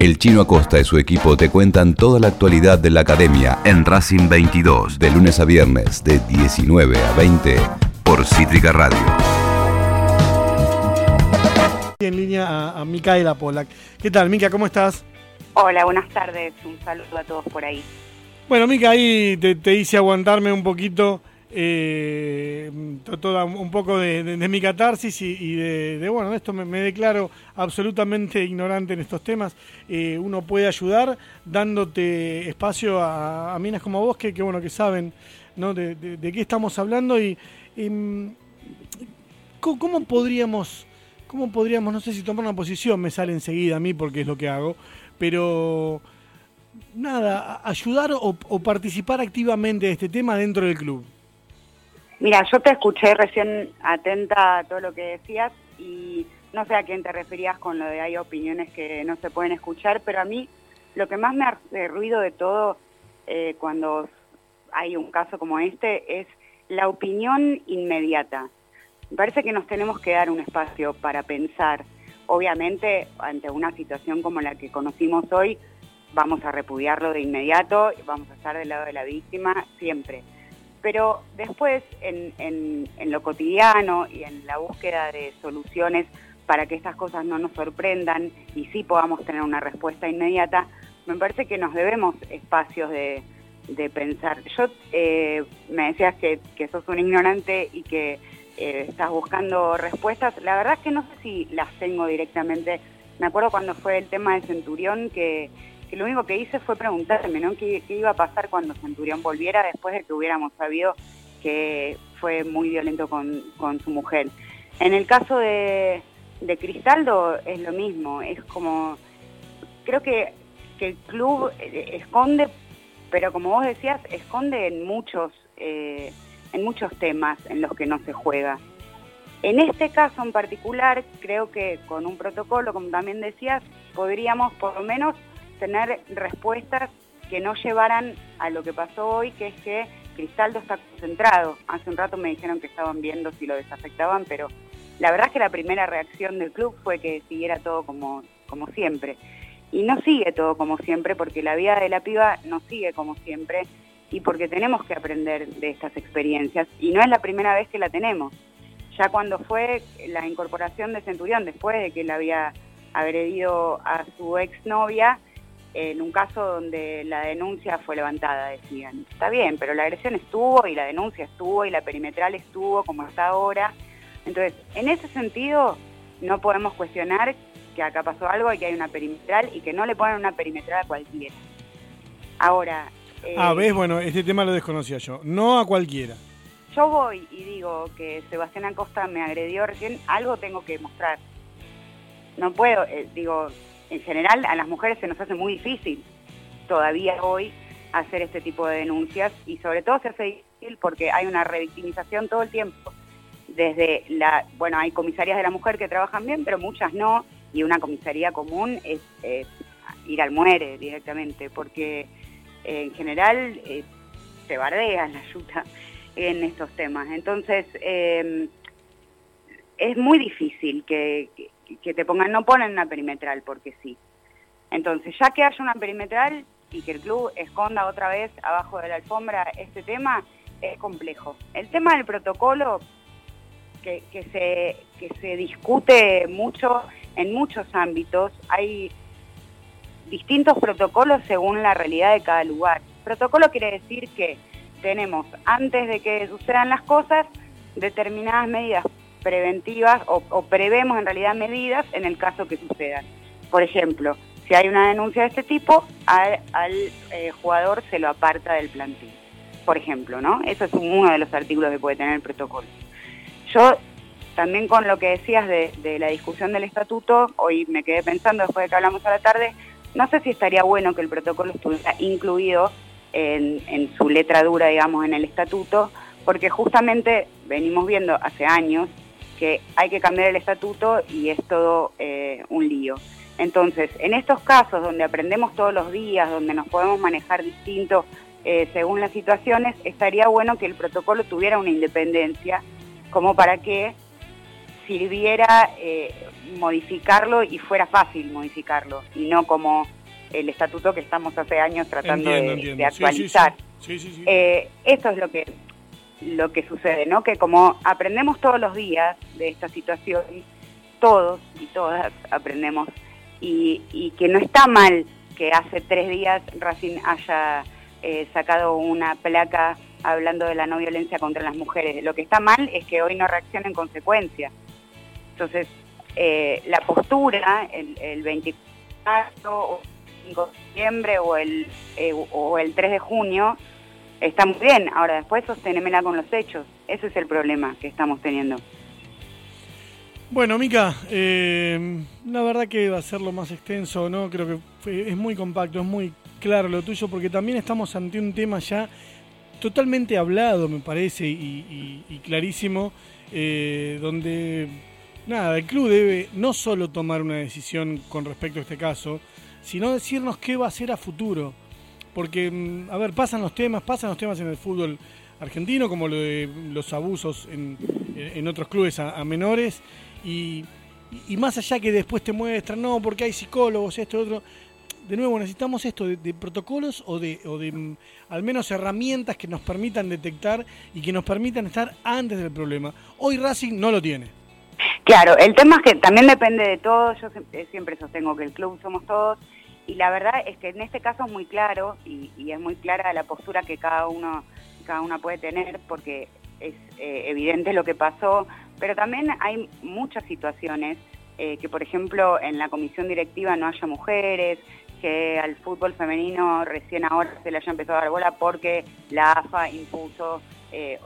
El Chino Acosta y su equipo te cuentan toda la actualidad de la academia en Racing 22, de lunes a viernes, de 19 a 20, por Cítrica Radio. En línea a, a Micaela Polak. ¿Qué tal, Mica? ¿Cómo estás? Hola, buenas tardes. Un saludo a todos por ahí. Bueno, Mica, ahí te, te hice aguantarme un poquito, eh, un poco de, de- de mi catarsis y, de, de, bueno, esto me, declaro absolutamente ignorante en estos temas. Eh, uno puede ayudar dándote espacio a, minas como vos que, bueno, que saben de, de- de qué estamos hablando y, mm, ¿cómo, podríamos, cómo podríamos, no sé si tomar una posición, me sale enseguida a mí porque es lo que hago, pero nada, ayudar o participar activamente de este tema dentro del club. Mira, yo te escuché recién atenta a todo lo que decías y no sé a quién te referías con lo de hay opiniones que no se pueden escuchar, pero a mí lo que más me hace ruido de todo eh, cuando hay un caso como este es la opinión inmediata. Me parece que nos tenemos que dar un espacio para pensar. Obviamente, ante una situación como la que conocimos hoy, vamos a repudiarlo de inmediato, vamos a estar del lado de la víctima siempre. Pero después, en, en- lo cotidiano y en la búsqueda de soluciones para que estas cosas no nos sorprendan y sí podamos tener una respuesta inmediata, me parece que nos debemos espacios de, de pensar. Yo eh, me decías que, que sos un ignorante y que eh, estás buscando respuestas. La verdad es que no sé si las tengo directamente. Me acuerdo cuando fue el tema de Centurión que, lo único que hice fue preguntarme ¿no? ¿Qué, qué iba a pasar cuando Centurión volviera después de que hubiéramos sabido que fue muy violento con, con su mujer. En el caso de, de Cristaldo es lo mismo, es como, creo que, que el club eh, esconde, pero como vos decías, esconde en muchos, eh, en muchos temas en los que no se juega. En este caso en particular, creo que con un protocolo, como también decías, podríamos por lo menos tener respuestas que no llevaran a lo que pasó hoy, que es que Cristaldo está concentrado. Hace un rato me dijeron que estaban viendo si lo desafectaban, pero la verdad es que la primera reacción del club fue que siguiera todo como, como siempre. Y no sigue todo como siempre, porque la vida de la piba no sigue como siempre y porque tenemos que aprender de estas experiencias. Y no es la primera vez que la tenemos. Ya cuando fue la incorporación de Centurión, después de que él había agredido a su exnovia, en un caso donde la denuncia fue levantada, decían. Está bien, pero la agresión estuvo y la denuncia estuvo y la perimetral estuvo como está ahora. Entonces, en ese sentido, no podemos cuestionar que acá pasó algo y que hay una perimetral y que no le ponen una perimetral a cualquiera. Ahora, eh, Ah, ves, bueno, este tema lo desconocía yo. No a cualquiera. yo voy y digo que Sebastián Acosta me agredió recién, algo tengo que mostrar. No puedo, eh, digo, en general a las mujeres se nos hace muy difícil todavía hoy hacer este tipo de denuncias y sobre todo se hace difícil porque hay una revictimización todo el tiempo. Desde la, bueno, hay comisarias de la mujer que trabajan bien, pero muchas no, y una comisaría común es eh, ir al muere directamente, porque eh, en general eh, se bardea la ayuda en estos temas. Entonces, es muy difícil que- que te pongan, no ponen una perimetral porque sí. Entonces, ya que haya una perimetral y que el club esconda otra vez abajo de la alfombra este tema, es complejo. El tema del protocolo, que, que se, que se discute mucho en muchos ámbitos, hay distintos protocolos según la realidad de cada lugar. Protocolo quiere decir que tenemos, antes de que sucedan las cosas, determinadas medidas preventivas o, o prevemos en realidad medidas en el caso que sucedan. Por ejemplo, si hay una denuncia de este tipo, al, eh, jugador se lo aparta del plantel. Por ejemplo, ¿no? Eso es uno de los artículos que puede tener el protocolo. Yo también con lo que decías de, la discusión del estatuto, hoy me quedé pensando después de que hablamos a la tarde, no sé si estaría bueno que el protocolo estuviera incluido en su letra dura, digamos, en el estatuto, porque justamente venimos viendo hace años que hay que cambiar el estatuto y es todo eh, un lío. Entonces, en estos casos donde aprendemos todos los días, donde nos podemos manejar distinto eh, según las situaciones, estaría bueno que el protocolo tuviera una independencia como para que sirviera eh, modificarlo y fuera fácil modificarlo, y no como el estatuto que estamos hace años tratando de, actualizar. Eh, esto es lo que lo que sucede, ¿no? Que como aprendemos todos los días de esta situación, todos y todas aprendemos, y, que no está mal que hace tres días Racing haya eh, sacado una placa hablando de la no violencia contra las mujeres. Lo que está mal es que hoy no reacciona en consecuencia. Entonces, eh, la postura el, el 24 o 5 de septiembre o el, eh, o el 3 de junio está muy bien. Ahora, después sostenémela con los hechos. Ese es el problema que estamos teniendo. Bueno, Mica, eh, la verdad que va a ser lo más extenso, ¿no? Creo que es muy compacto, es muy claro lo tuyo, porque también estamos ante un tema ya totalmente hablado, me parece, y, clarísimo, eh, donde, nada, el club debe no solo tomar una decisión con respecto a este caso, sino decirnos qué va a hacer a futuro. Porque, mm, a ver, pasan los temas, pasan los temas en el fútbol argentino, como lo de los abusos en, otros clubes a menores, y, más allá que después te muestran, no, porque hay psicólogos, esto, otro. De nuevo, necesitamos esto de, protocolos o de, o de mm, al menos herramientas que nos permitan detectar y que nos permitan estar antes del problema. Hoy Racing no lo tiene. Claro, el tema es que también depende de todo. Yo eh, siempre sostengo que el club somos todos y la verdad es que en este caso es muy claro y, es muy clara la postura que cada uno cada una puede tener porque es eh, evidente lo que pasó, pero también hay muchas situaciones eh, que, por ejemplo, en la comisión directiva no haya mujeres, que al fútbol femenino recién ahora se le haya empezado a dar bola porque la AFA impuso eh,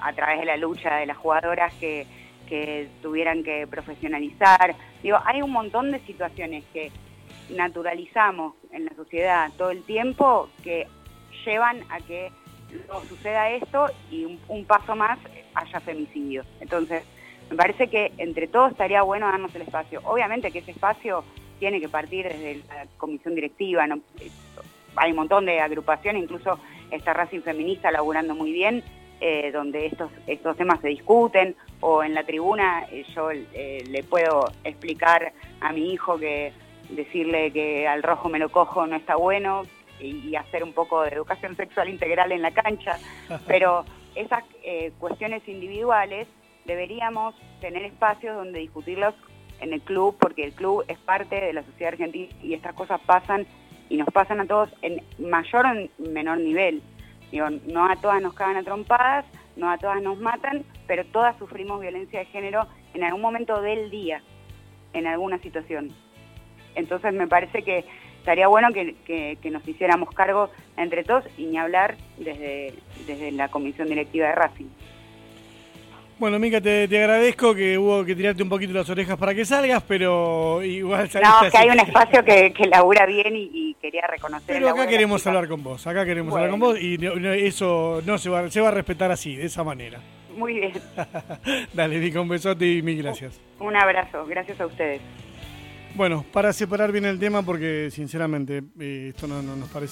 a través de la lucha de las jugadoras que, que tuvieran que profesionalizar. Digo, hay un montón de situaciones que naturalizamos en la sociedad todo el tiempo que llevan a que luego suceda esto y un, paso más haya femicidio. Entonces, me parece que entre todos estaría bueno darnos el espacio. Obviamente que ese espacio tiene que partir desde la comisión directiva, ¿no? hay un montón de agrupaciones, incluso esta Racing Feminista laburando muy bien, eh, donde estos, estos temas se discuten, o en la tribuna eh, yo eh, le puedo explicar a mi hijo que decirle que al rojo me lo cojo no está bueno, y, hacer un poco de educación sexual integral en la cancha, pero esas eh, cuestiones individuales deberíamos tener espacios donde discutirlos en el club, porque el club es parte de la sociedad argentina y estas cosas pasan y nos pasan a todos en mayor o menor nivel. Digo, no a todas nos cagan a trompadas, no a todas nos matan, pero todas sufrimos violencia de género en algún momento del día, en alguna situación. Entonces me parece que estaría bueno que, nos hiciéramos cargo entre todos y ni hablar desde, desde la comisión directiva de Racing. Bueno, Mica, te, agradezco que hubo que tirarte un poquito las orejas para que salgas, pero igual No, que hay un espacio que, que labura bien y, quería reconocer. Pero acá queremos hablar con vos, acá queremos hablar con vos y eso no se va, se va a respetar así, de esa manera. Muy bien. Dale, Mica, un besote y mil gracias. Un abrazo, gracias a ustedes. Bueno, para separar bien el tema, porque sinceramente eh, esto no nos parece